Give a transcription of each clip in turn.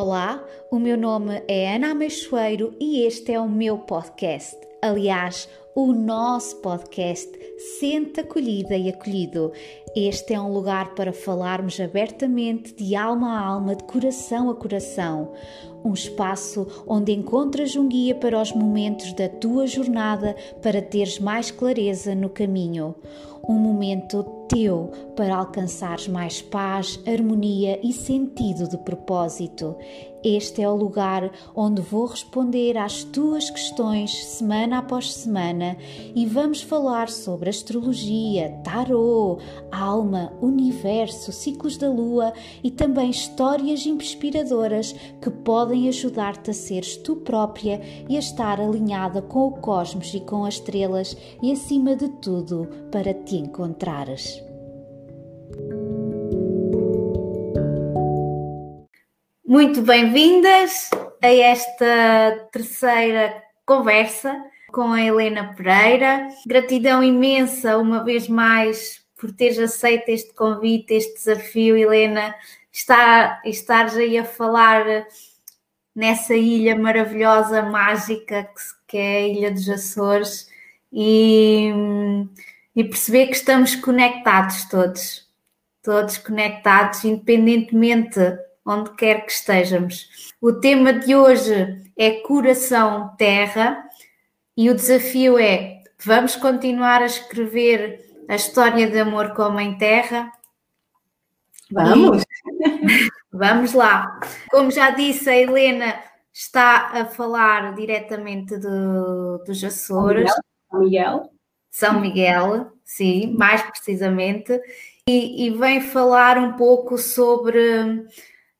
Olá, o meu nome é Ana Ameixoeiro e este é o meu podcast. Aliás, o nosso podcast Sente Acolhida e Acolhido. Este é um lugar para falarmos abertamente de alma a alma, de coração a coração. Um espaço onde encontras um guia para os momentos da tua jornada para teres mais clareza no caminho. Um momento teu para alcançares mais paz, harmonia e sentido de propósito. Este é o lugar onde vou responder às tuas questões semana após semana e vamos falar sobre astrologia, tarô, alma, universo, ciclos da lua e também histórias inspiradoras que podem ajudar-te a seres tu própria e a estar alinhada com o cosmos e com as estrelas e acima de tudo para te encontrares. Muito bem-vindas a esta terceira conversa com a Helena Pereira. Gratidão imensa, uma vez mais, por teres aceito este convite, este desafio, Helena, estar, estares aí a falar nessa ilha maravilhosa, mágica, que é a Ilha dos Açores, e, e perceber que estamos conectados todos, todos conectados, independentemente onde quer que estejamos. O tema de hoje é Coração Terra e o desafio é: vamos continuar a escrever a história de amor com a Mãe Terra? Vamos! E... vamos lá! Como já disse, a Helena está a falar diretamente do, dos Açores. São Miguel. São Miguel, sim, mais precisamente. E, e vem falar um pouco sobre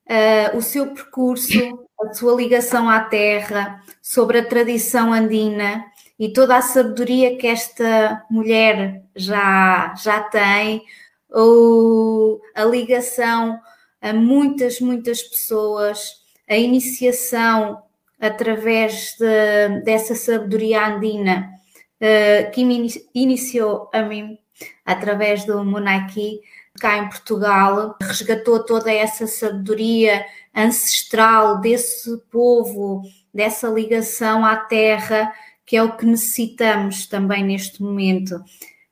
uh, o seu percurso, a sua ligação à terra, sobre a tradição andina e toda a sabedoria que esta mulher já, já tem, ou a ligação a muitas, muitas pessoas, a iniciação através de, dessa sabedoria andina uh, que me iniciou a mim através do Monarchy, cá em Portugal, resgatou toda essa sabedoria ancestral desse povo, dessa ligação à terra, que é o que necessitamos também neste momento.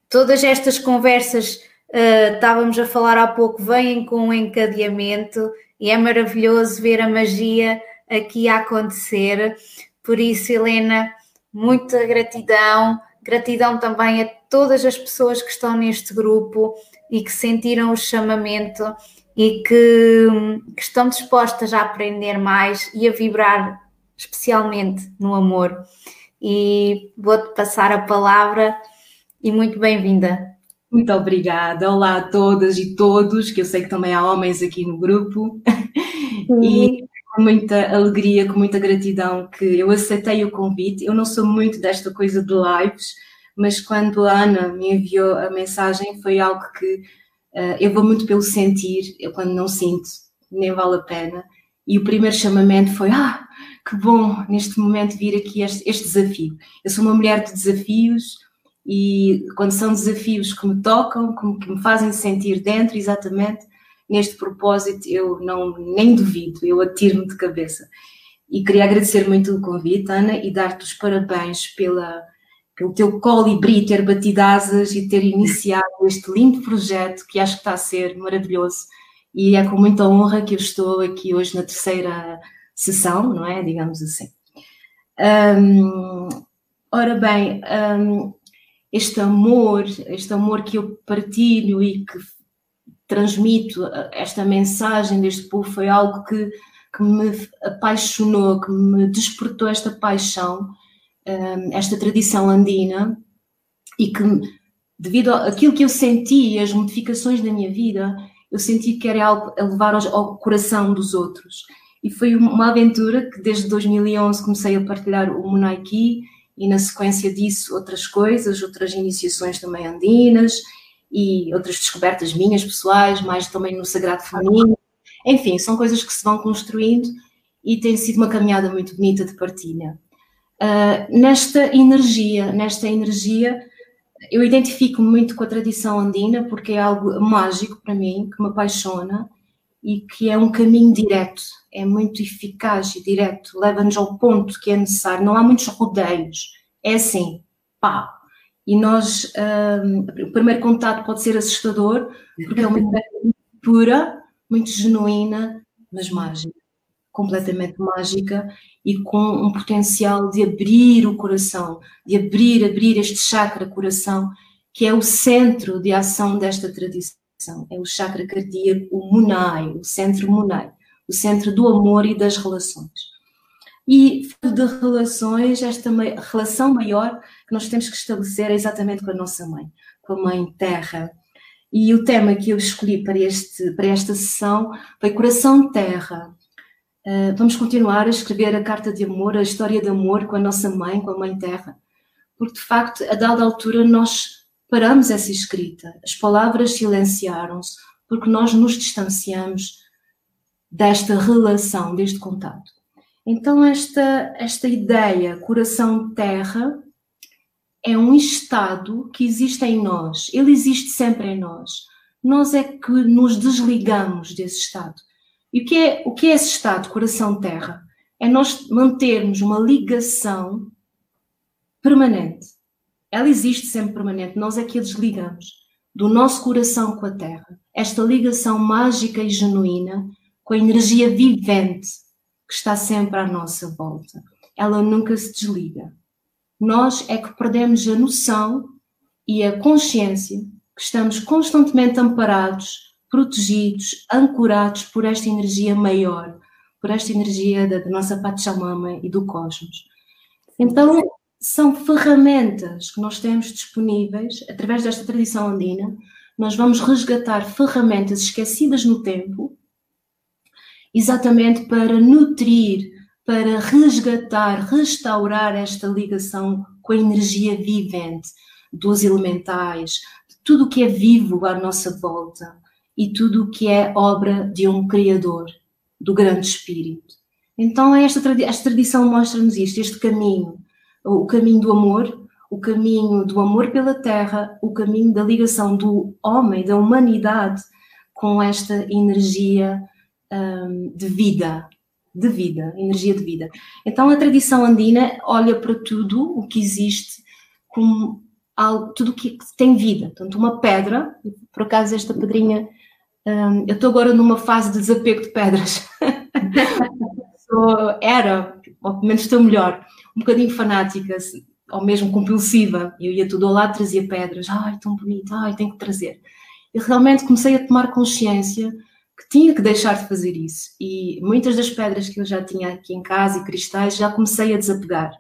Todas estas conversas, uh, estávamos a falar há pouco, vêm com um encadeamento e é maravilhoso ver a magia aqui a acontecer. Por isso, Helena, muita gratidão, gratidão também a todas as pessoas que estão neste grupo e que sentiram o chamamento e que, que estão dispostas a aprender mais e a vibrar especialmente no amor. E vou-te passar a palavra e muito bem-vinda. Muito obrigada. Olá a todas e todos, que eu sei que também há homens aqui no grupo. Uhum. E com muita alegria, com muita gratidão que eu aceitei o convite. Eu não sou muito desta coisa de lives, mas quando a Ana me enviou a mensagem foi algo que uh, eu vou muito pelo sentir, eu quando não sinto, nem vale a pena. E o primeiro chamamento foi: Ah, que bom neste momento vir aqui este, este desafio. Eu sou uma mulher de desafios e quando são desafios que me tocam, que me fazem sentir dentro exatamente neste propósito, eu não nem duvido, eu atiro-me de cabeça. E queria agradecer muito o convite, Ana, e dar-te os parabéns pela pelo teu colibri ter batido asas e ter iniciado este lindo projeto que acho que está a ser maravilhoso. E é com muita honra que eu estou aqui hoje na terceira sessão, não é? Digamos assim. Ora bem, este amor, este amor que eu partilho e que transmito, esta mensagem deste povo foi algo que, que me apaixonou, que me despertou esta paixão esta tradição andina e que, devido àquilo que eu senti, as modificações da minha vida, eu senti que era algo a levar ao coração dos outros. E foi uma aventura que desde 2011 comecei a partilhar o Munaiki e na sequência disso outras coisas, outras iniciações também andinas e outras descobertas minhas pessoais, mais também no sagrado feminino. Enfim, são coisas que se vão construindo e tem sido uma caminhada muito bonita de partilha. Uh, nesta energia, nesta energia, eu identifico muito com a tradição andina porque é algo mágico para mim, que me apaixona e que é um caminho direto, é muito eficaz e direto, leva-nos ao ponto que é necessário, não há muitos rodeios, é assim, pá. E nós, um, o primeiro contato pode ser assustador, porque é uma ideia muito pura, muito genuína, mas mágica, completamente mágica e com um potencial de abrir o coração, de abrir, abrir este chakra coração, que é o centro de ação desta tradição é o chakra cardíaco, o Munai, o centro Munai, o centro do amor e das relações. E de relações, esta relação maior que nós temos que estabelecer é exatamente com a nossa mãe, com a mãe terra. E o tema que eu escolhi para, este, para esta sessão foi Coração Terra. Uh, vamos continuar a escrever a carta de amor, a história de amor com a nossa mãe, com a mãe terra. Porque, de facto, a dada altura, nós Paramos essa escrita, as palavras silenciaram-se porque nós nos distanciamos desta relação, deste contato. Então, esta, esta ideia, coração-terra, é um estado que existe em nós, ele existe sempre em nós. Nós é que nos desligamos desse estado. E o que é, o que é esse estado, coração-terra? É nós mantermos uma ligação permanente ela existe sempre permanente, nós é que a desligamos do nosso coração com a Terra. Esta ligação mágica e genuína com a energia vivente que está sempre à nossa volta. Ela nunca se desliga. Nós é que perdemos a noção e a consciência que estamos constantemente amparados, protegidos, ancorados por esta energia maior, por esta energia da, da nossa Pachamama e do cosmos. Então, são ferramentas que nós temos disponíveis através desta tradição andina. Nós vamos resgatar ferramentas esquecidas no tempo, exatamente para nutrir, para resgatar, restaurar esta ligação com a energia vivente dos elementais, de tudo o que é vivo à nossa volta e tudo o que é obra de um Criador, do Grande Espírito. Então, esta, tradição mostra-nos isto, este caminho o caminho do amor, o caminho do amor pela terra, o caminho da ligação do homem, da humanidade com esta energia um, de vida, de vida, energia de vida. Então a tradição andina olha para tudo o que existe como algo, tudo o que tem vida. Portanto, uma pedra, por acaso esta pedrinha, um, eu estou agora numa fase de desapego de pedras. era, ou pelo menos estou melhor, um bocadinho fanática, ou mesmo compulsiva. Eu ia tudo ao lado, trazia pedras. Ai, tão bonito, ai, tenho que trazer. E realmente comecei a tomar consciência que tinha que deixar de fazer isso. E muitas das pedras que eu já tinha aqui em casa e cristais já comecei a desapegar.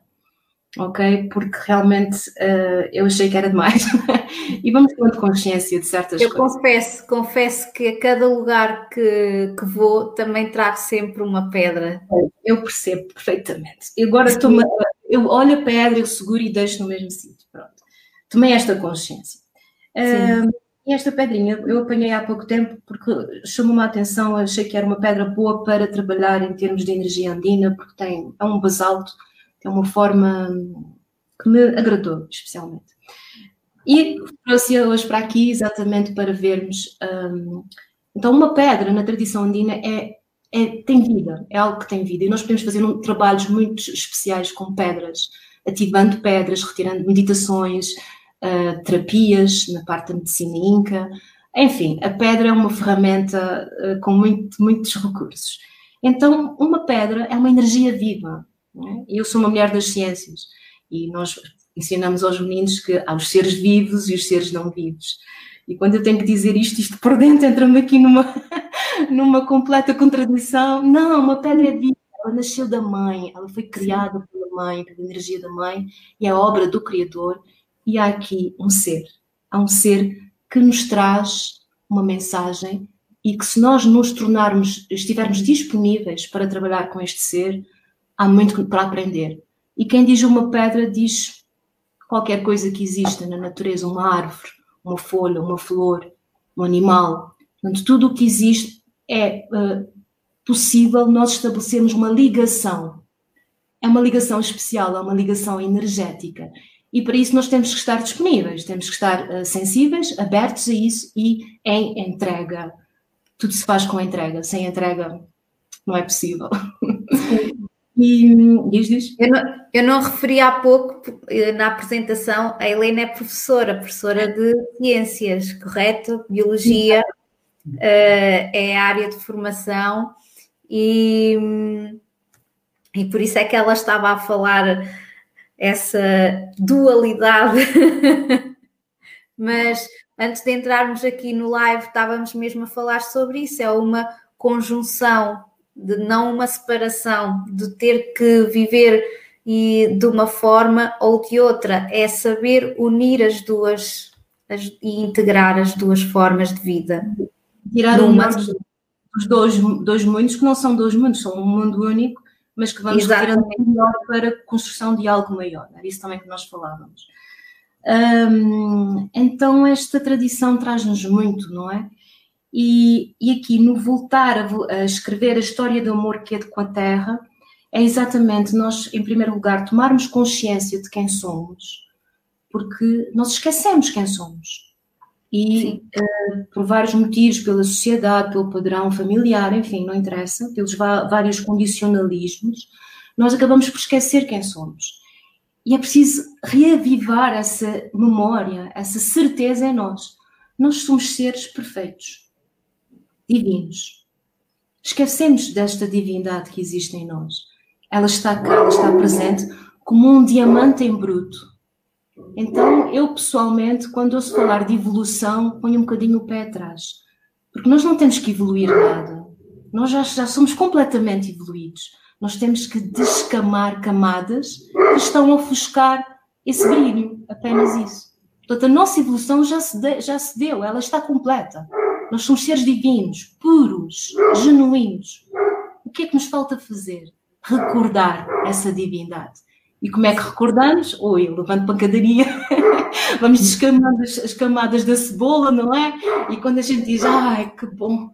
Ok? Porque realmente uh, eu achei que era demais. e vamos tomando consciência de certas eu coisas. Eu confesso, confesso que a cada lugar que, que vou também trago sempre uma pedra. Eu percebo perfeitamente. E agora estou eu olho a pedra, eu seguro e deixo no mesmo sítio. Pronto. Tomei esta consciência. Uh, e esta pedrinha eu apanhei há pouco tempo porque chamou-me a atenção, achei que era uma pedra boa para trabalhar em termos de energia andina, porque tem, é um basalto, tem uma forma que me agradou especialmente. E trouxe-a hoje para aqui exatamente para vermos. Um, então, uma pedra na tradição andina é, é, tem vida, é algo que tem vida. E nós podemos fazer um, trabalhos muito especiais com pedras, ativando pedras, retirando meditações, terapias na parte da medicina inca. Enfim, a pedra é uma ferramenta uh, com muito, muitos recursos. Então, uma pedra é uma energia viva. É? Eu sou uma mulher das ciências e nós ensinamos aos meninos que há os seres vivos e os seres não vivos. E quando eu tenho que dizer isto, isto por dentro entra-me aqui numa, numa completa contradição. Não, uma pedra é viva, ela nasceu da mãe, ela foi criada pela mãe, pela energia da mãe, e é obra do Criador. E há aqui um ser, há um ser que nos traz uma mensagem e que se nós nos tornarmos, estivermos disponíveis para trabalhar com este ser, há muito para aprender. E quem diz uma pedra diz qualquer coisa que exista na natureza, uma árvore, uma folha, uma flor, um animal. Portanto, tudo o que existe é uh, possível nós estabelecermos uma ligação. É uma ligação especial, é uma ligação energética. E para isso nós temos que estar disponíveis, temos que estar uh, sensíveis, abertos a isso e em entrega tudo se faz com entrega. Sem entrega não é possível. E diz, diz. Eu não, eu não referi há pouco eh, na apresentação, a Helena é professora, professora de ciências, correto? Biologia uh, é a área de formação e, e por isso é que ela estava a falar essa dualidade. Mas antes de entrarmos aqui no live, estávamos mesmo a falar sobre isso, é uma conjunção de não uma separação, de ter que viver e de uma forma ou de outra, é saber unir as duas as, e integrar as duas formas de vida. Tirar uma dos dois, dois mundos que não são dois mundos, são um mundo único, mas que vamos tirando melhor para a construção de algo maior. Era isso também que nós falávamos. então, esta tradição traz-nos muito, não é? E, e aqui, no voltar a, a, escrever a história do amor que é de com a Terra, é exatamente nós, em primeiro lugar, tomarmos consciência de quem somos, porque nós esquecemos quem somos. E uh, por vários motivos, pela sociedade, pelo padrão familiar, enfim, não interessa, pelos vários condicionalismos, nós acabamos por esquecer quem somos. E é preciso reavivar essa memória, essa certeza em nós. Nós somos seres perfeitos divinos. Esquecemos desta divindade que existe em nós. Ela está cá, ela está presente como um diamante em bruto. Então, eu pessoalmente, quando ouço falar de evolução, ponho um bocadinho o pé atrás. Porque nós não temos que evoluir nada. Nós já, já somos completamente evoluídos. Nós temos que descamar camadas que estão a ofuscar esse brilho. Apenas isso. Portanto, a nossa evolução já se, de, já se deu, ela está completa. Nós somos seres divinos, puros, genuínos. O que é que nos falta fazer? Recordar essa divindade. E como é que recordamos? Oi, levando pancadaria, vamos descamando as, as, camadas da cebola, não é? E quando a gente diz, ai, que bom,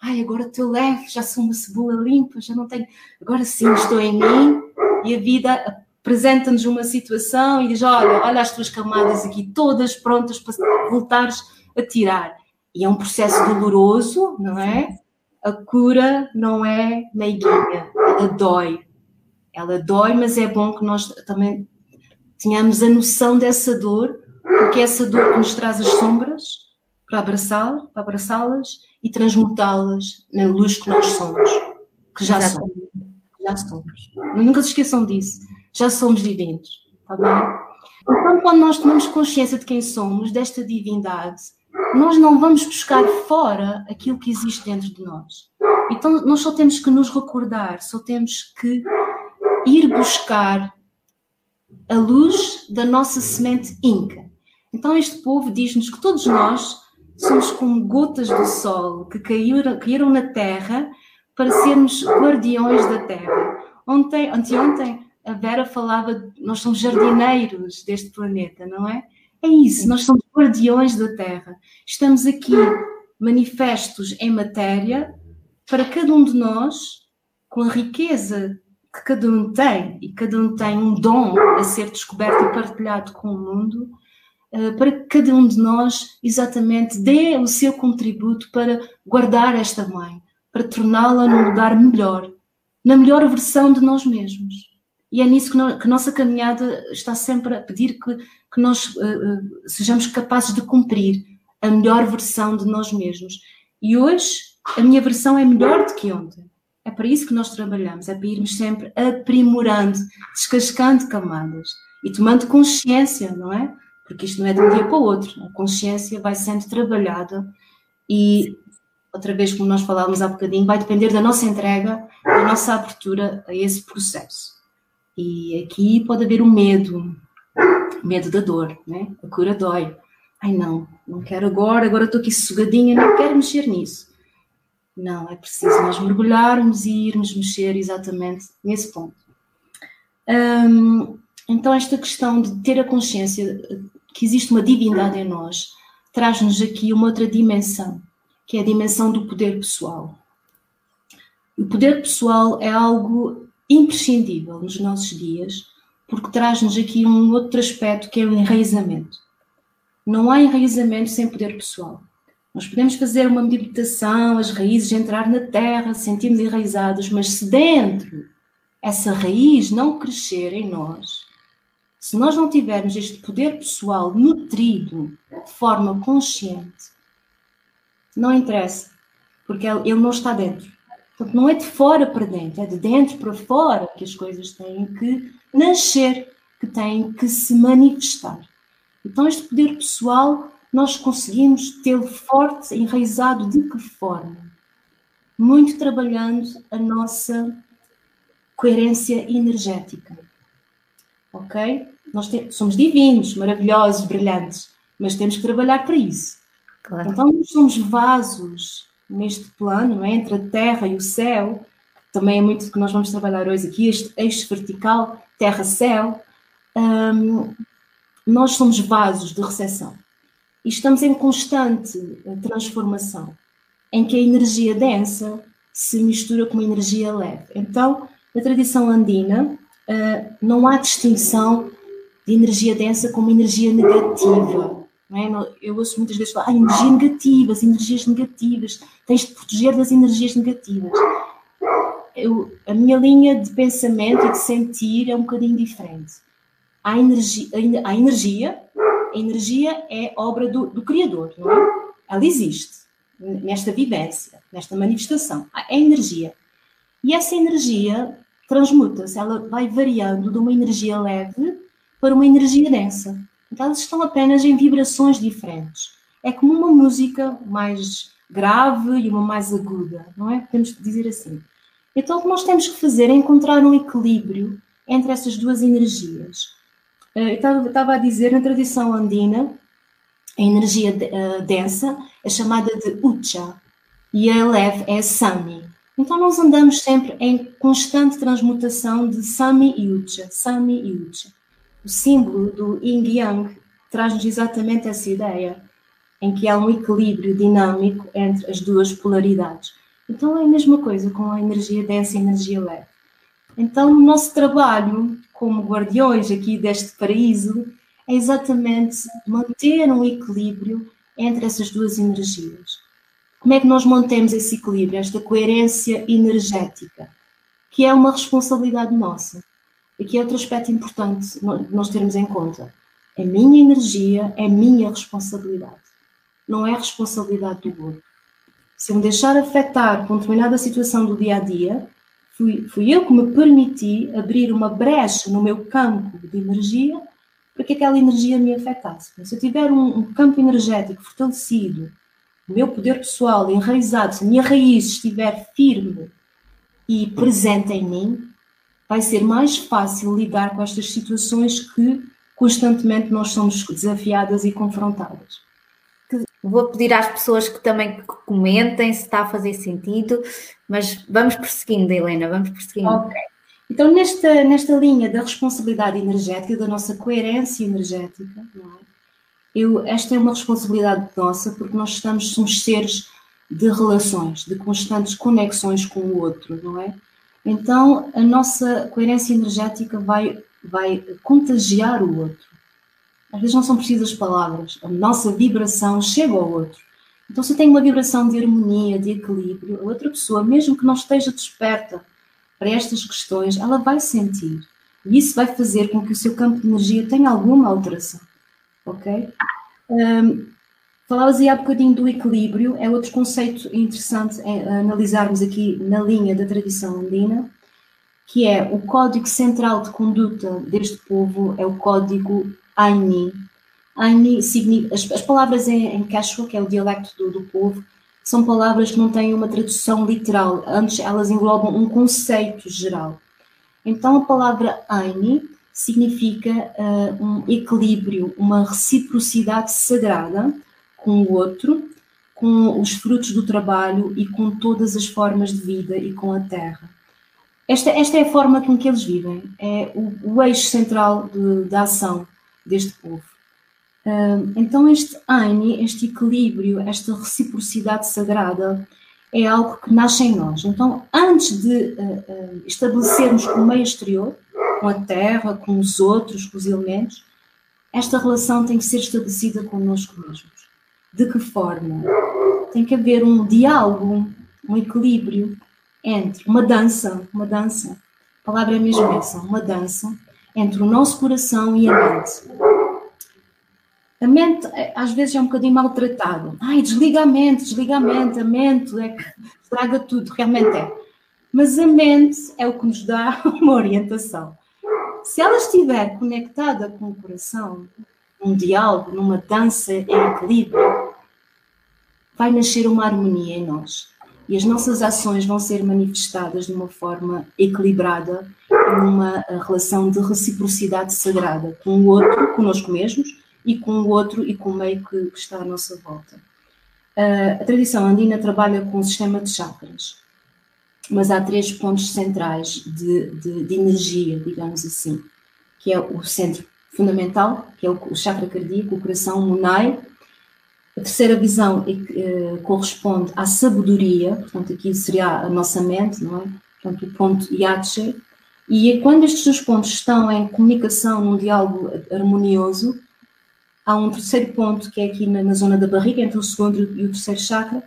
ai, agora estou leve, já sou uma cebola limpa, já não tenho, agora sim estou em mim, e a vida apresenta-nos uma situação e diz, olha, olha as tuas camadas aqui todas prontas para voltares a tirar. E é um processo doloroso, não é? A cura não é meiguinha, ela dói. Ela dói, mas é bom que nós também tenhamos a noção dessa dor, porque é essa dor que nos traz as sombras para abraçá-las abraçá e transmutá-las na luz que nós somos, que já somos. Já somos. Nunca se esqueçam disso. Já somos divinos, tá bem? Então, quando nós tomamos consciência de quem somos, desta divindade, nós não vamos buscar fora aquilo que existe dentro de nós. Então, nós só temos que nos recordar, só temos que ir buscar a luz da nossa semente inca. Então, este povo diz-nos que todos nós somos como gotas do sol que caíram, caíram na terra para sermos guardiões da terra. Ontem, anteontem, a Vera falava, nós somos jardineiros deste planeta, não é? É isso, nós somos guardiões da Terra. Estamos aqui manifestos em matéria para cada um de nós, com a riqueza que cada um tem, e cada um tem um dom a ser descoberto e partilhado com o mundo, eh, para que cada um de nós exatamente dê o seu contributo para guardar esta mãe, para torná-la num lugar melhor, na melhor versão de nós mesmos. E é nisso que, nós, que nossa caminhada está sempre a pedir que, que nós uh, sejamos capazes de cumprir a melhor versão de nós mesmos. E hoje a minha versão é melhor do que ontem. É para isso que nós trabalhamos, é para irmos sempre aprimorando, descascando camadas e tomando consciência, não é? Porque isto não é de um dia para o outro. A consciência vai sendo trabalhada e, outra vez, como nós falávamos há bocadinho, vai depender da nossa entrega, da nossa abertura a esse processo. E aqui pode haver o um medo, medo da dor, né? A cura dói. Ai não, não quero agora, agora estou aqui sugadinha, não quero mexer nisso. Não, é preciso nós mergulharmos e irmos mexer exatamente nesse ponto. Então, esta questão de ter a consciência que existe uma divindade em nós traz-nos aqui uma outra dimensão, que é a dimensão do poder pessoal. O poder pessoal é algo imprescindível nos nossos dias, porque traz-nos aqui um outro aspecto que é o enraizamento. Não há enraizamento sem poder pessoal. Nós podemos fazer uma meditação, as raízes entrar na terra, sentirmos enraizados, mas se dentro essa raiz não crescer em nós, se nós não tivermos este poder pessoal nutrido de forma consciente, não interessa, porque ele não está dentro. Portanto, não é de fora para dentro, é de dentro para fora que as coisas têm que nascer, que têm que se manifestar. Então, este poder pessoal nós conseguimos tê-lo forte, enraizado de que forma? Muito trabalhando a nossa coerência energética. Ok? Nós somos divinos, maravilhosos, brilhantes, mas temos que trabalhar para isso. Claro. Então, nós somos vasos neste plano, é? entre a terra e o céu, também é muito que nós vamos trabalhar hoje aqui, este eixo vertical, terra-céu. Um, nós somos vasos de recepção estamos em constante eh, transformação, em que a energia densa se mistura com a energia leve. Então, na tradição andina, uh, não há distinção de energia densa como energia negativa. É? Eu ouço muitas vezes falar, ah, energia negativa, as energias negativas, tens de proteger das energias negativas. Eu, a minha linha de pensamento e de sentir é um bocadinho diferente. Há há energia a energia é obra do, do Criador, não é? Ela existe nesta vivência, nesta manifestação. É energia. E essa energia transmuta-se, ela vai variando de uma energia leve para uma energia densa. Então, elas estão apenas em vibrações diferentes. É como uma música mais grave e uma mais aguda, não é? Podemos dizer assim. Então, o que nós temos que fazer é encontrar um equilíbrio entre essas duas energias. Eh, estava a dizer, na tradição andina, a energia uh, densa é chamada de Ucha e a leve é Sami. Então nós andamos sempre em constante transmutação de Sami e Ucha, Sami e Ucha. O símbolo do Yin Yang traz-nos exatamente essa ideia, em que há um equilíbrio dinâmico entre as duas polaridades. Então é a mesma coisa com a energia densa e a energia leve. Então o nosso trabalho como guardiões aqui deste paraíso, é exatamente manter um equilíbrio entre essas duas energias. Como é que nós mantemos esse equilíbrio, esta coerência energética, que é uma responsabilidade nossa. Aqui é outro aspecto importante nós termos em conta. A minha energia é minha responsabilidade, não é responsabilidade do outro. Se eu me deixar afetar com determinada situação do dia a dia, Fui, fui eu que me permiti abrir uma brecha no meu campo de energia para que aquela energia me afetasse. Se eu tiver um, um campo energético fortalecido, o meu poder pessoal enraizado, se a minha raiz estiver firme e presente em mim, vai ser mais fácil lidar com estas situações que constantemente nós somos desafiadas e confrontadas. Vou pedir às pessoas que também comentem se está a fazer sentido, mas vamos prosseguindo, Helena, vamos prosseguindo. Ok. Então, nesta, nesta linha da responsabilidade energética, da nossa coerência energética, é? eu, esta é uma responsabilidade nossa porque nós estamos, somos seres de relações, de constantes conexões com o outro, não é? Então, a nossa coerência energética vai, vai contagiar o outro. Às vezes não são precisas palavras, a nossa vibração chega ao outro. Então, se eu tenho uma vibração de harmonia, de equilíbrio, a outra pessoa, mesmo que não esteja desperta para estas questões, ela vai sentir. E isso vai fazer com que o seu campo de energia tenha alguma alteração. Ok? Um, falavas aí há bocadinho do equilíbrio, é outro conceito interessante é analisarmos aqui na linha da tradição andina, que é o código central de conduta deste povo, é o código Aini. Aini. As, as palavras em, em Quechua, que é o dialecto do, do povo, são palavras que não têm uma tradução literal, antes elas englobam um conceito geral. Então a palavra Aini significa uh, um equilíbrio, uma reciprocidade sagrada com o outro, com os frutos do trabalho e com todas as formas de vida e com a terra. Esta, esta é a forma com que eles vivem, é o, o eixo central da ação deste povo. Então, este Aini, este equilíbrio, esta reciprocidade sagrada, é algo que nasce em nós. Então, antes de uh, uh, estabelecermos com o meio exterior, com a terra, com os outros, com os elementos, esta relação tem que ser estabelecida connosco mesmos. De que forma? Tem que haver um diálogo, um equilíbrio entre uma dança, uma dança, a palavra é mesmo essa, uma dança entre o nosso coração e a mente. A mente é, às vezes é um bocadinho maltratada. Ai, desliga a mente, desliga a mente, a mente é que estraga tudo, realmente é. Mas a mente é o que nos dá uma orientação. Se ela estiver conectada com o coração, num diálogo, numa dança em equilíbrio, vai nascer uma harmonia em nós. E as nossas ações vão ser manifestadas de uma forma equilibrada, numa eh, relação de reciprocidade sagrada com o outro, conosco mesmos, e com o outro e com o meio que, que está à nossa volta. Uh, a tradição andina trabalha com o sistema de chakras, mas há três pontos centrais de, de, de energia, digamos assim, que é o centro fundamental, que é o, o chakra cardíaco, o coração, o munai. A terceira visão eh, corresponde à sabedoria, portanto, aqui seria a nossa mente, não é? Portanto, o ponto Yache. E quando estes dois pontos estão em comunicação, num diálogo harmonioso, há um terceiro ponto que é aqui na, na, zona da barriga, entre o segundo e o terceiro chakra,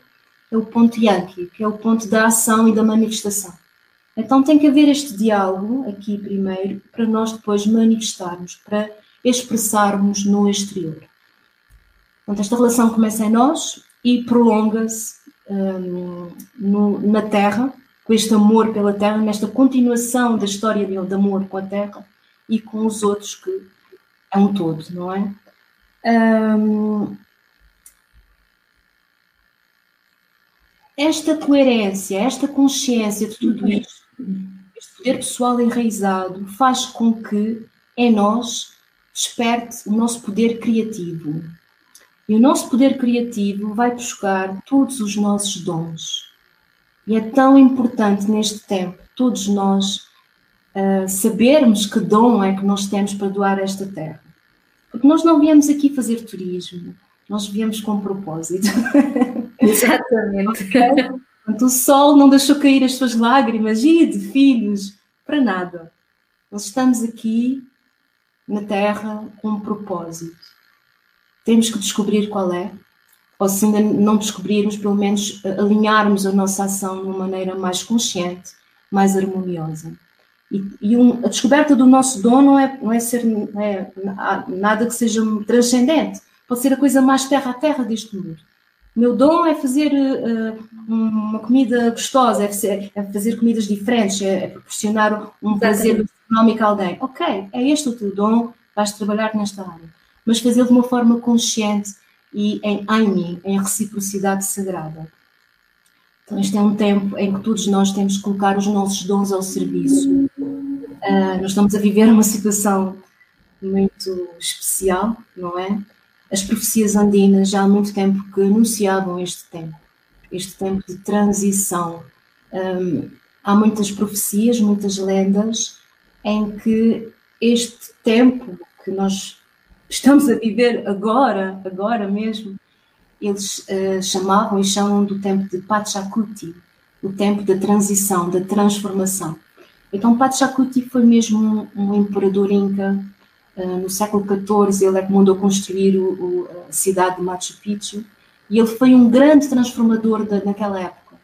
é o ponto Yankee, que é o ponto da ação e da manifestação. Então tem que haver este diálogo aqui primeiro para nós depois manifestarmos, para expressarmos no exterior. Portanto, esta relação começa em nós e prolonga-se um, na Terra, com este amor pela Terra, nesta continuação da história de, de amor com a Terra e com os outros, que é um todo, não é? Um, esta coerência, esta consciência de tudo isto este poder pessoal enraizado faz com que em nós desperte o nosso poder criativo. E o nosso poder criativo vai buscar todos os nossos dons. E é tão importante neste tempo todos nós uh, sabermos que dom é que nós temos para doar esta terra. Porque nós não viemos aqui fazer turismo, nós viemos com um propósito. Exatamente. Portanto, o sol não deixou cair as suas lágrimas e de filhos para nada. Nós estamos aqui na Terra com um propósito. Temos que descobrir qual é, ou se ainda não descobrirmos, pelo menos alinharmos a nossa ação de uma maneira mais consciente, mais harmoniosa. E, e um, a descoberta do nosso dom não é, não é ser não é nada que seja transcendente, pode ser a coisa mais terra a terra deste mundo o meu dom é fazer uh, uma comida gostosa, é, é fazer comidas diferentes, é, é proporcionar um prazer económico a alguém. Ok, é este o teu dom, vais trabalhar nesta área. Mas fazê-lo de uma forma consciente e em Aimi, em reciprocidade sagrada. Então, este é um tempo em que todos nós temos que colocar os nossos dons ao serviço. Uh, nós estamos a viver uma situação muito especial, não é? as profecias andinas já há muito tempo que anunciavam este tempo, este tempo de transição. Um, há muitas profecias, muitas lendas em que este tempo que nós estamos a viver agora, agora mesmo, eles uh, chamavam e chamam do tempo de Pachacuti, o tempo da transição, da transformação. Então, Pachacuti foi mesmo um, um imperador inca ah, no século XIV, ele é que mandou construir o, o, a cidade de Machu Picchu e ele foi um grande transformador da, naquela época.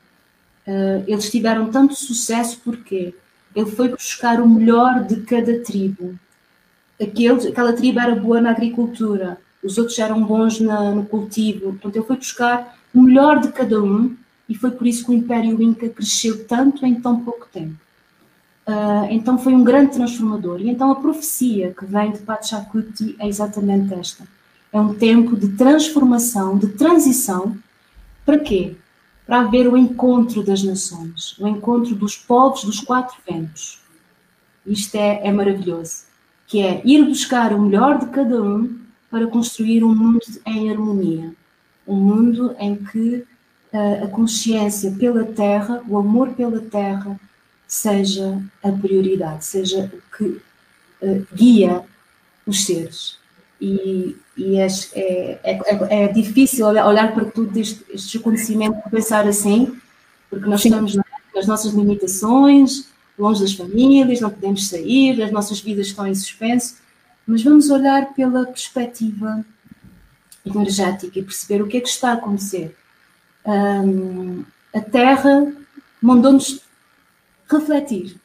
Uh, eles tiveram tanto sucesso porque ele foi buscar o melhor de cada tribo. Aquela tribo era boa na agricultura, os outros eram bons na, no cultivo. Portanto, ele foi buscar o melhor de cada um e foi por isso que o Império Inca cresceu tanto em tão pouco tempo. Uh, então foi um grande transformador. E então a profecia que vem de Pachacuti é exatamente esta. É um tempo de transformação, de transição. Para quê? Para haver o encontro das nações, o encontro dos povos dos quatro ventos. Isto é, é maravilhoso. Que é ir buscar o melhor de cada um para construir um mundo em harmonia. Um mundo em que uh, a consciência pela terra, o amor pela terra, seja a prioridade, seja o que uh, guia os seres. E, e é, é, é, é, difícil olhar, para tudo este, este acontecimento e pensar assim, porque nós Sim. estamos nas nossas limitações, longe das famílias, não podemos sair, as nossas vidas estão em suspenso, mas vamos olhar pela perspectiva energética e perceber o que é que está a acontecer. Um, a Terra mandou-nos refletir.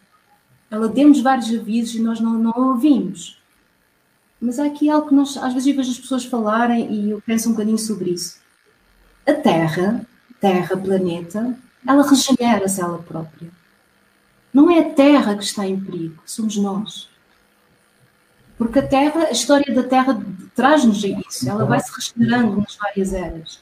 Ela deu-nos vários avisos e nós não, não ouvimos. Mas há aqui algo que nós, às vezes eu vejo as pessoas falarem e eu penso um bocadinho sobre isso. A Terra, Terra, planeta, ela regenera-se ela própria. Não é a Terra que está em perigo, somos nós. Porque a Terra, a história da Terra traz-nos isso, ela vai se regenerando nas várias eras.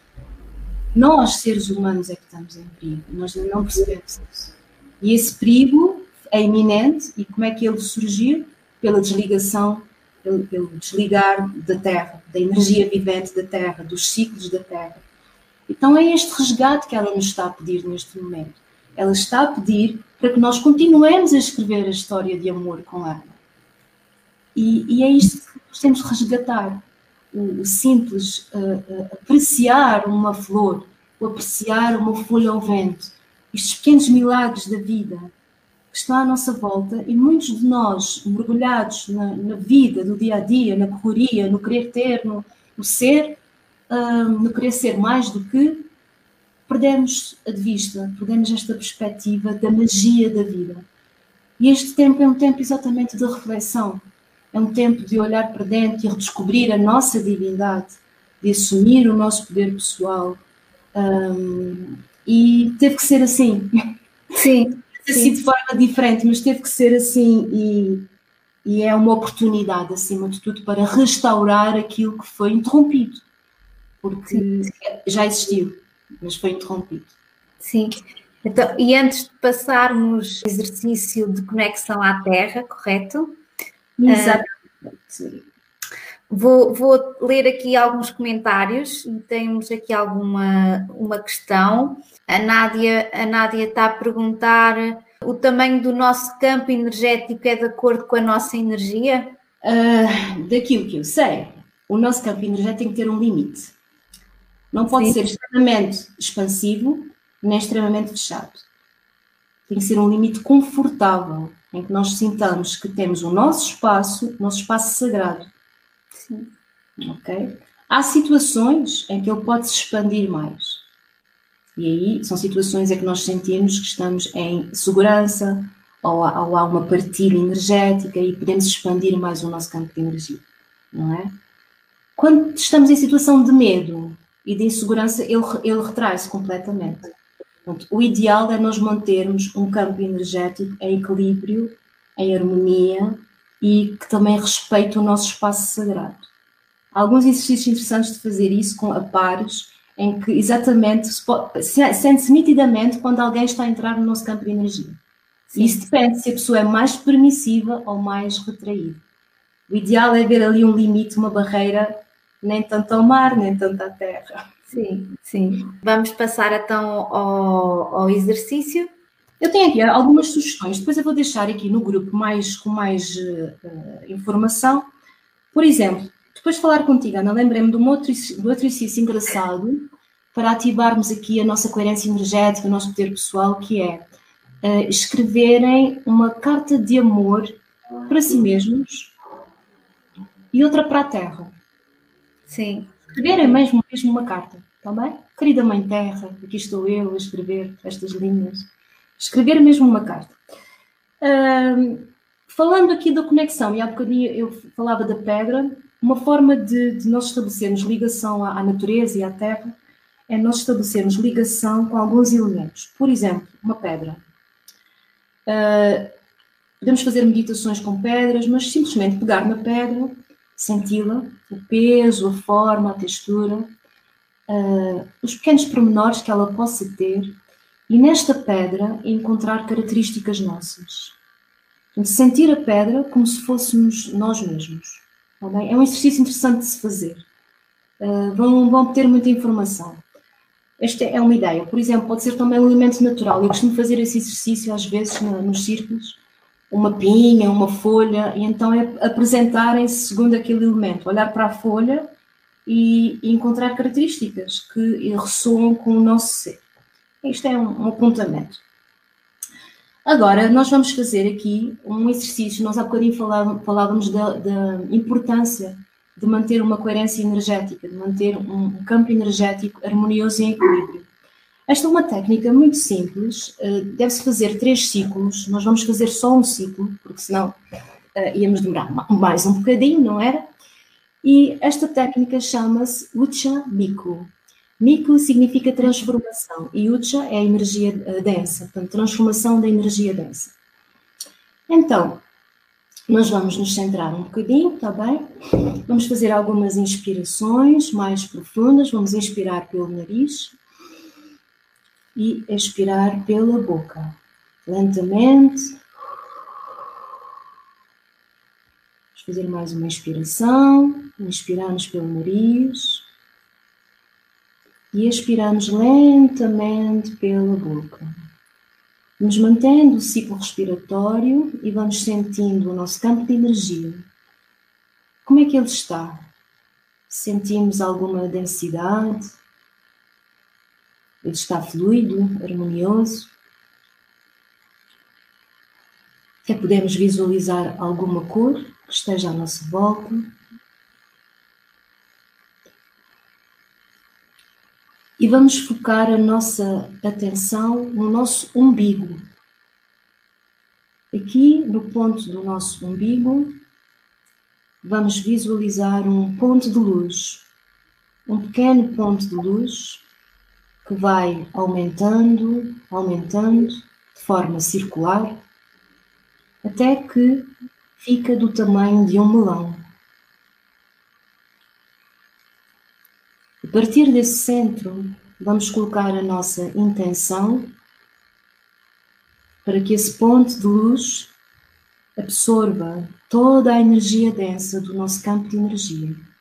Nós, seres humanos, é que estamos em perigo, nós não percebemos isso. E esse perigo é iminente, e como é que ele surgiu? Pela desligação, pelo, pelo desligar da Terra, da energia vivente da Terra, dos ciclos da Terra. Então é este resgate que ela nos está a pedir neste momento. Ela está a pedir para que nós continuemos a escrever a história de amor com ela. E, e é isto que nós temos de resgatar. O, o simples uh, uh, apreciar uma flor, o apreciar uma folha ao vento, estes pequenos milagres da vida que estão à nossa volta e muitos de nós mergulhados na, na vida do dia a dia, na correria, no querer ter, no, no ser, uh, no querer ser mais do que, perdemos de vista, perdemos esta perspectiva da magia da vida. E este tempo é um tempo exatamente de reflexão, é um tempo de olhar para dentro e redescobrir a nossa divindade, de assumir o nosso poder pessoal. Um, e teve que ser assim. Sim. Sido de forma diferente, mas teve que ser assim e, e é uma oportunidade, acima de tudo, para restaurar aquilo que foi interrompido. Porque já existiu, mas foi interrompido. Sim. Então, e antes de passarmos ao exercício de conexão à Terra, correto? Exato. Uh, vou, vou, ler aqui alguns comentários e temos aqui alguma uma questão. A Nádia, a Nádia está a perguntar: o tamanho do nosso campo energético é de acordo com a nossa energia? Uh, daquilo que eu sei, o nosso campo energético tem que ter um limite. Não pode Sim. ser extremamente expansivo nem extremamente fechado. Tem que ser um limite confortável em que nós sintamos que temos o nosso espaço, o nosso espaço sagrado. Sim. Ok? Há situações em que ele pode se expandir mais. E aí são situações em que nós sentimos que estamos em segurança ou há, ou há uma partilha energética e podemos expandir mais o nosso campo de energia, não é? Quando estamos em situação de medo e de insegurança, ele, ele retrai-se completamente. Portanto, o ideal é nós mantermos um campo energético em equilíbrio, em harmonia e que também respeite o nosso espaço sagrado. Há alguns exercícios interessantes de fazer isso com a pares, em que exatamente sente-se nitidamente quando alguém está a entrar no nosso campo de energia. Sim. Isso depende se a pessoa é mais permissiva ou mais retraída. O ideal é ver ali um limite, uma barreira, nem tanto ao mar, nem tanto à terra. Sim, sim. Vamos passar então ao, ao exercício. Eu tenho aqui algumas sugestões, depois eu vou deixar aqui no grupo mais, com mais uh, informação. Por exemplo, depois de falar contigo, Ana, lembrei-me de um outro, de outro exercício engraçado para ativarmos aqui a nossa coerência energética, o nosso poder pessoal, que é uh, escreverem uma carta de amor para si mesmos e outra para a Terra. Sim escreverem mesmo, mesmo uma carta, está bem? Querida Mãe Terra, aqui estou eu a escrever estas linhas. Escrever mesmo uma carta. falando aqui da conexão, e há bocadinho eu falava da pedra, uma forma de, de nós estabelecermos ligação à, à, natureza e à terra é nós estabelecermos ligação com alguns elementos. Por exemplo, uma pedra. Uh, podemos fazer meditações com pedras, mas simplesmente pegar na pedra senti-la, o peso, a forma, a textura, uh, os pequenos pormenores que ela possa ter e nesta pedra encontrar características nossas. Sentir a pedra como se fôssemos nós mesmos. Tá é um exercício interessante de se fazer. Uh, vão, vão obter muita informação. Esta é uma ideia. Por exemplo, pode ser também um elemento natural. Eu costumo fazer esse exercício às vezes nos círculos uma pinha, uma folha, e então é apresentarem-se segundo aquele elemento, olhar para a folha e, e, encontrar características que ressoam com o nosso ser. Isto é um, um apontamento. Agora, nós vamos fazer aqui um exercício. Nós há bocadinho falávamos, falávamos da, da, importância de manter uma coerência energética, de manter um campo energético harmonioso e em equilíbrio. Esta é uma técnica muito simples, eh, deve-se fazer três ciclos, nós vamos fazer só um ciclo, porque senão uh, íamos demorar mais um bocadinho, não era? E esta técnica chama-se Ucha Miku. Miku significa transformação e Ucha é a energia densa, portanto, transformação da energia densa. Então, nós vamos nos centrar um bocadinho, tá bem? Vamos fazer algumas inspirações mais profundas. Vamos inspirar pelo nariz e expirar pela boca. Lentamente. Vamos fazer mais uma inspiração. Inspiramos pelo nariz e expiramos lentamente pela boca. Vamos mantendo o ciclo respiratório e vamos sentindo o nosso campo de energia. Como é que ele está? Sentimos alguma densidade? Ele está fluido, harmonioso? Até podemos visualizar alguma cor que esteja à nossa volta. e vamos focar a nossa atenção no nosso umbigo. Aqui, no ponto do nosso umbigo, vamos visualizar um ponto de luz, um pequeno ponto de luz que vai aumentando, aumentando de forma circular, até que fica do tamanho de um melão. A partir desse centro, vamos colocar a nossa intenção para que esse ponto de luz absorva toda a energia densa do nosso campo de energia.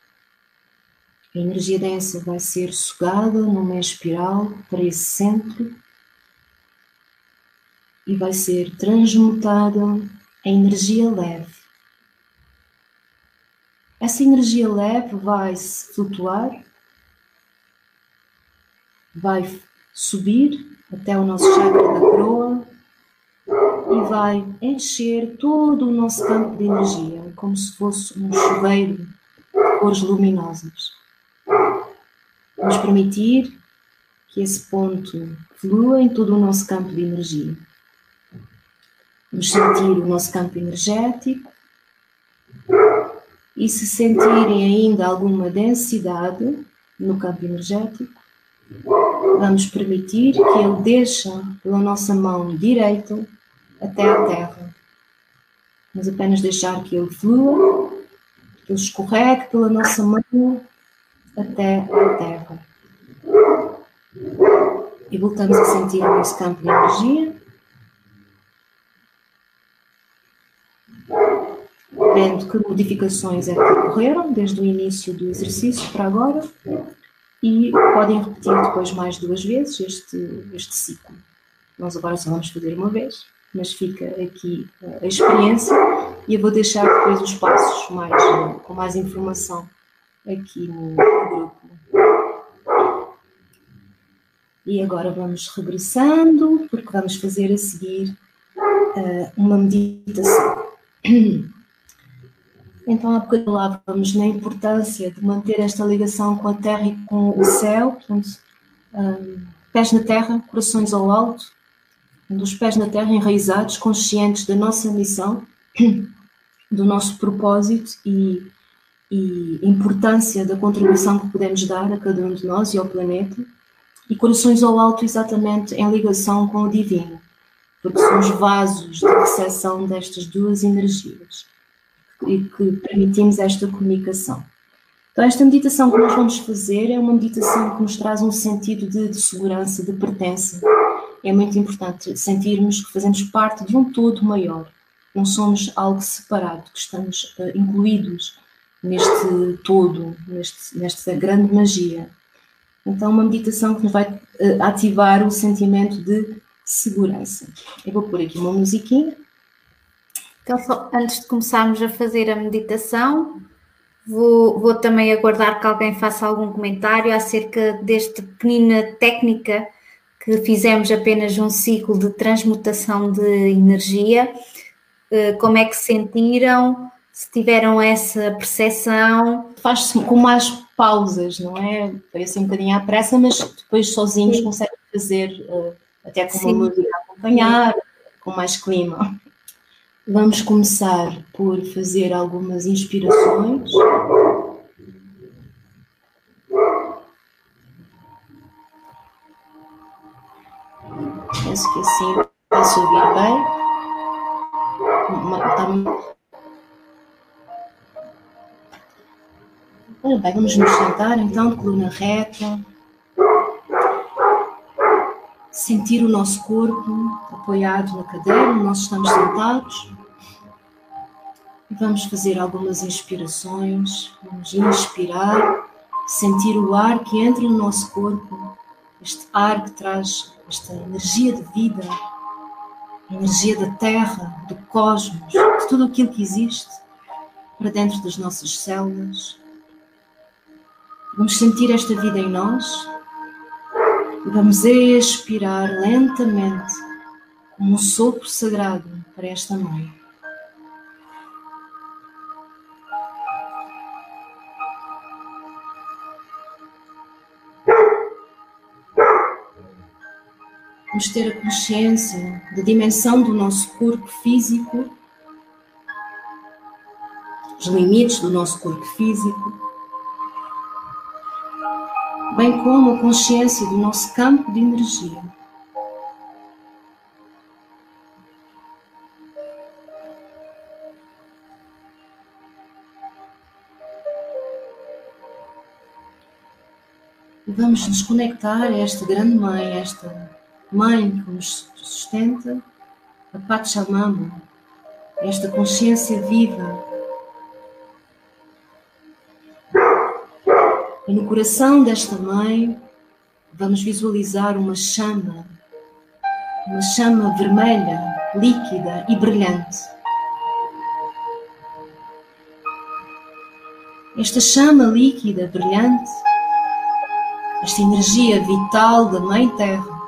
A energia densa vai ser sugada numa espiral para esse centro e vai ser transmutada em energia leve. Essa energia leve vai se flutuar vai subir até o nosso chakra da coroa e vai encher todo o nosso campo de energia, como se fosse um chuveiro de cores luminosas. Vamos permitir que esse ponto flua em todo o nosso campo de energia. Vamos sentir o nosso campo energético e se sentirem ainda alguma densidade no campo energético, Vamos permitir que ele desça pela nossa mão direita até à terra. Vamos apenas deixar que ele flua, que ele escorregue pela nossa mão até à terra. E voltamos a sentir o nosso campo de energia. Vendo que modificações é que ocorreram desde o início do exercício para agora e podem repetir depois mais duas vezes este, este ciclo. Nós agora só vamos fazer uma vez, mas fica aqui a experiência e eu vou deixar depois os passos mais, com mais informação aqui no grupo. E agora vamos regressando, porque vamos fazer a seguir uh, uma meditação. Então, há bocadinho falávamos na importância de manter esta ligação com a terra e com o céu, portanto, um, pés na terra, corações ao alto, dos pés na terra enraizados, conscientes da nossa missão, do nosso propósito e, e importância da contribuição que podemos dar a cada um de nós e ao planeta, e corações ao alto exatamente em ligação com o divino, porque somos vasos de recepção destas duas energias e que permitimos esta comunicação. Então, esta meditação que nós vamos fazer é uma meditação que nos traz um sentido de, de segurança, de pertença. É muito importante sentirmos que fazemos parte de um todo maior. Não somos algo separado, que estamos uh, incluídos neste todo, neste, nesta grande magia. Então, uma meditação que nos vai uh, ativar o sentimento de segurança. Eu vou pôr aqui uma musiquinha então, só, antes de começarmos a fazer a meditação, vou, vou também aguardar que alguém faça algum comentário acerca desta pequenina técnica que fizemos apenas um ciclo de transmutação de energia. Eh, como é que sentiram? Se tiveram essa percepção, faz com mais pausas, não é? Foi assim um bocadinho à pressa, mas depois sozinhos Sim. conseguem fazer, uh, até com uma a acompanhar, com mais clima. Vamos começar por fazer algumas inspirações. Penso que assim vai subir bem. Está Ora bem, vamos nos sentar então de coluna reta. Sentir o nosso corpo apoiado na cadeira, nós estamos sentados. E vamos fazer algumas inspirações. Vamos inspirar, sentir o ar que entra no nosso corpo, este ar que traz esta energia de vida, a energia da terra, do cosmos, de tudo aquilo que existe para dentro das nossas células. Vamos sentir esta vida em nós e vamos expirar lentamente como um sopro sagrado para esta mãe. Vamos ter a consciência da dimensão do nosso corpo físico, os limites do nosso corpo físico, bem como a consciência do nosso campo de energia. Vamos nos conectar a esta grande mãe, esta mãe que nos sustenta, a Pachamama, esta consciência viva E no coração desta mãe, vamos visualizar uma chama, uma chama vermelha, líquida e brilhante. Esta chama líquida, brilhante, esta energia vital da Mãe Terra,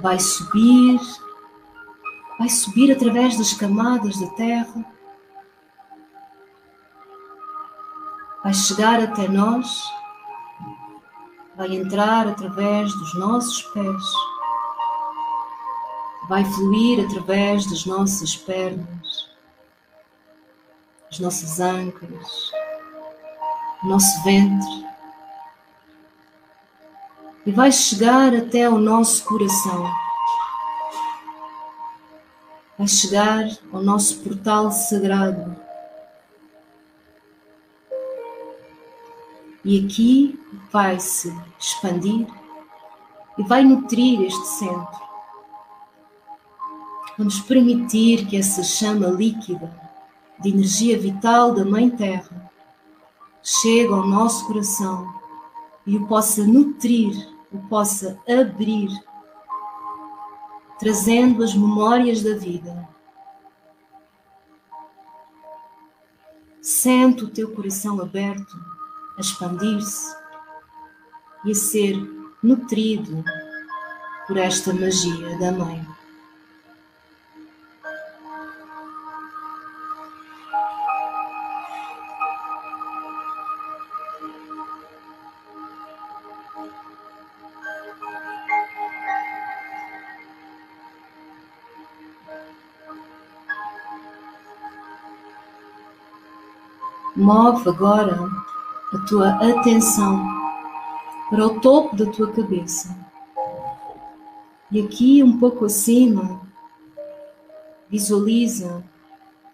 vai subir, vai subir através das camadas da Terra vai chegar até nós, vai entrar através dos nossos pés, vai fluir através das nossas pernas, as nossas ancas, o nosso ventre, e vai chegar até o nosso coração. Vai chegar ao nosso portal sagrado E aqui vai se expandir e vai nutrir este centro. Vamos permitir que essa chama líquida de energia vital da Mãe Terra chegue ao nosso coração e o possa nutrir, o possa abrir, trazendo as memórias da vida. Sente o teu coração aberto a expandir-se e a ser nutrido por esta magia da Mãe. Move agora a tua atenção para o topo da tua cabeça. E aqui, um pouco acima, visualiza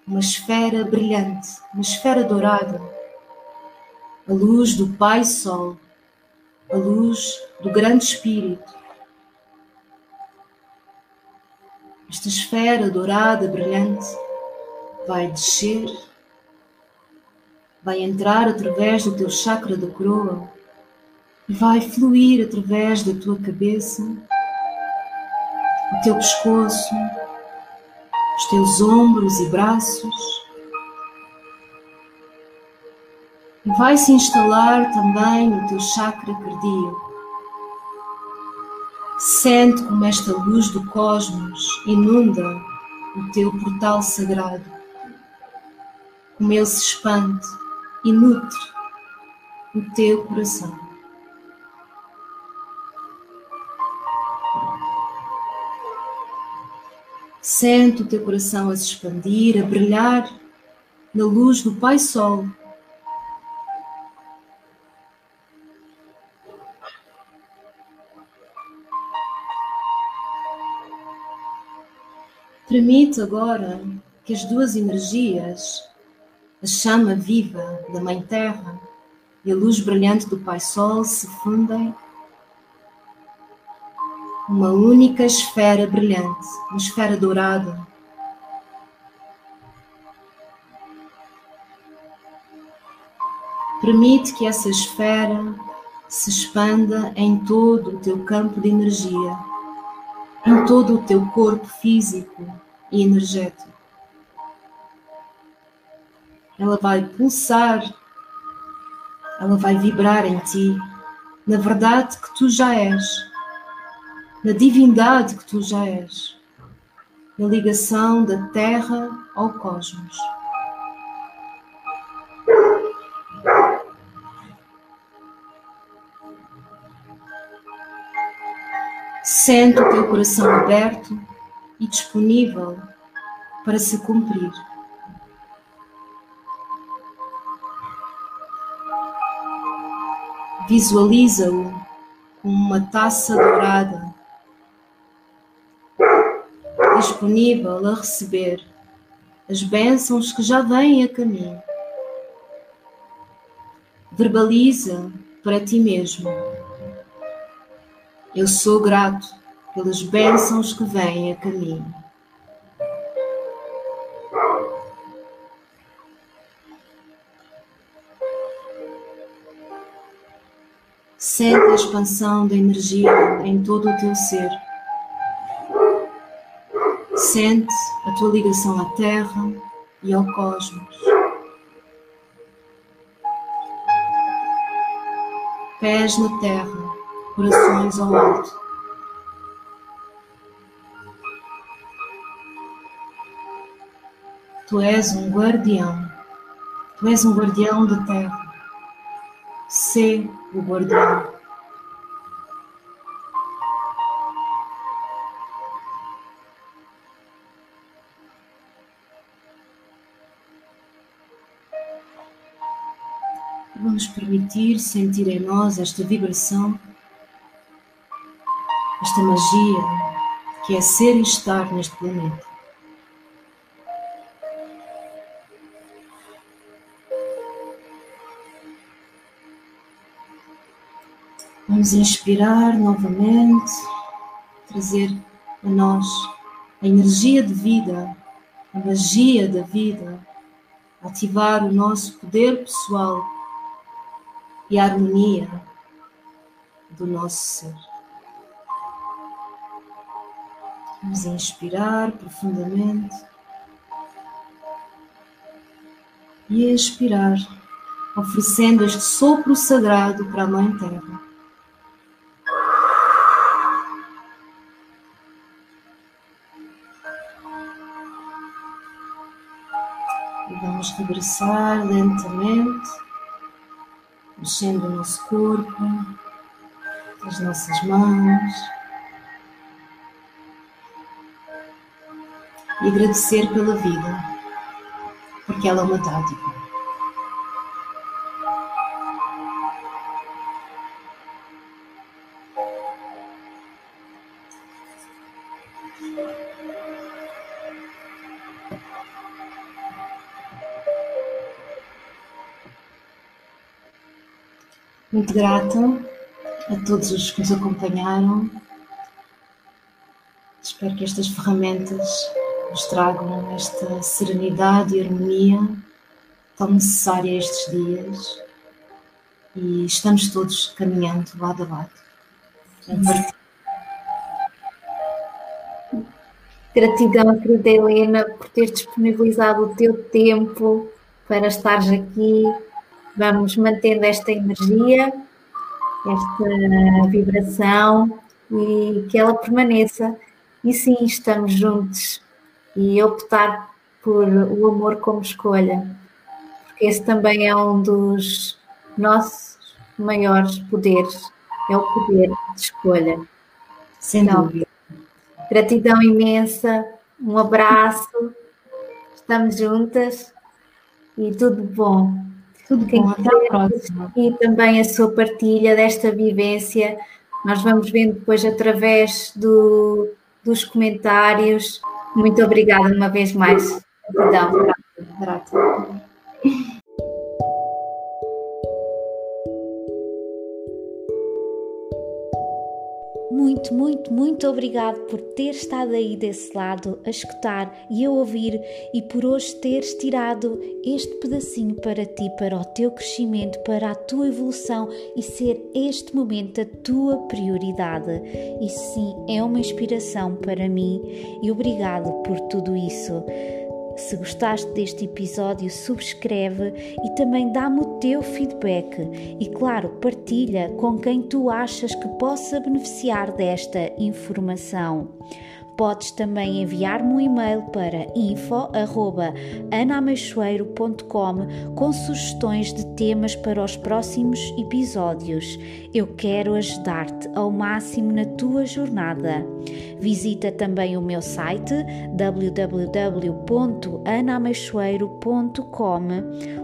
uma esfera brilhante, uma esfera dourada, a luz do Pai Sol, a luz do Grande Espírito. Esta esfera dourada, brilhante, vai descer vai entrar através do teu chakra da coroa e vai fluir através da tua cabeça, o teu pescoço, os teus ombros e braços. E vai se instalar também no teu chakra cardíaco. Sente como esta luz do cosmos inunda o teu portal sagrado, como ele se expande e nutre o teu coração. Sente o teu coração a se expandir, a brilhar na luz do Pai Sol. Permite agora que as duas energias, a chama viva da Mãe Terra e a luz brilhante do Pai Sol, se fundem uma única esfera brilhante, uma esfera dourada. Permite que essa esfera se expanda em todo o teu campo de energia, em todo o teu corpo físico e energético. Ela vai pulsar, ela vai vibrar em ti, na verdade que tu já és na divindade que tu já és, na ligação da Terra ao cosmos. Sente o teu coração aberto e disponível para se cumprir. Visualiza-o como uma taça dourada disponível a receber as bênçãos que já vêm a caminho. Verbaliza para ti mesmo. Eu sou grato pelas bênçãos que vêm a caminho. Sente a expansão da energia em todo o teu ser. Sente a tua ligação à Terra e ao cosmos. Pés na terra, corações ao alto. Tu és um guardião. Tu és um guardião da terra. Sê o guardião. Vamos permitir sentir em nós esta vibração, esta magia que é ser e estar neste planeta. Vamos inspirar novamente, trazer a nós a energia de vida, a magia da vida, ativar o nosso poder pessoal e a harmonia do nosso ser. Vamos inspirar profundamente e expirar, oferecendo este sopro sagrado para a Mãe Terra. Vamos regressar lentamente mexendo o nosso corpo, as nossas mãos. E agradecer pela vida, porque ela é uma dádiva. Muito grata a todos os que nos acompanharam. Espero que estas ferramentas nos tragam esta serenidade e harmonia tão necessária estes dias e estamos todos caminhando lado a lado. Gratidão, querida Helena, por ter disponibilizado o teu tempo para estares aqui Vamos mantendo esta energia, esta vibração e que ela permaneça. E sim, estamos juntos e optar por o amor como escolha, porque que esse também é um dos nossos maiores poderes, é o poder de escolha. Sem então, dúvida. Gratidão imensa, um abraço, estamos juntas e tudo bom. Tudo Quem bom, próxima. E também a sua partilha desta vivência, nós vamos vendo depois através do, dos comentários. Muito obrigada uma vez mais. Gratidão. Muito, muito, muito obrigado por ter estado aí desse lado a escutar e a ouvir e por hoje teres tirado este pedacinho para ti, para o teu crescimento, para a tua evolução e ser este momento a tua prioridade. Isso sim é uma inspiração para mim e obrigado por tudo isso. Se gostaste deste episódio, subscreve e também dá-me o teu feedback. E claro, partilha com quem tu achas que possa beneficiar desta informação. Podes também enviar-me um e-mail para info@anameixoeiro.com com sugestões de temas para os próximos episódios. Eu quero ajudar-te ao máximo na tua jornada. Visita também o meu site www.anameixoeiro.com,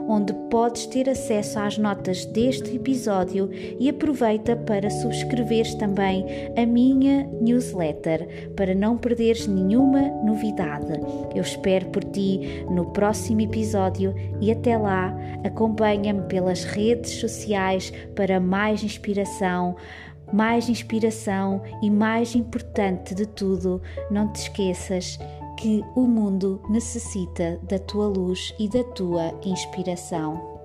onde podes ter acesso às notas deste episódio e aproveita para subscreveres também a minha newsletter para não perderes nenhuma novidade. Eu espero por ti no próximo episódio e até lá acompanha-me pelas redes sociais para mais inspiração mais inspiração e, mais importante de tudo, não te esqueças que o mundo necessita da tua luz e da tua inspiração.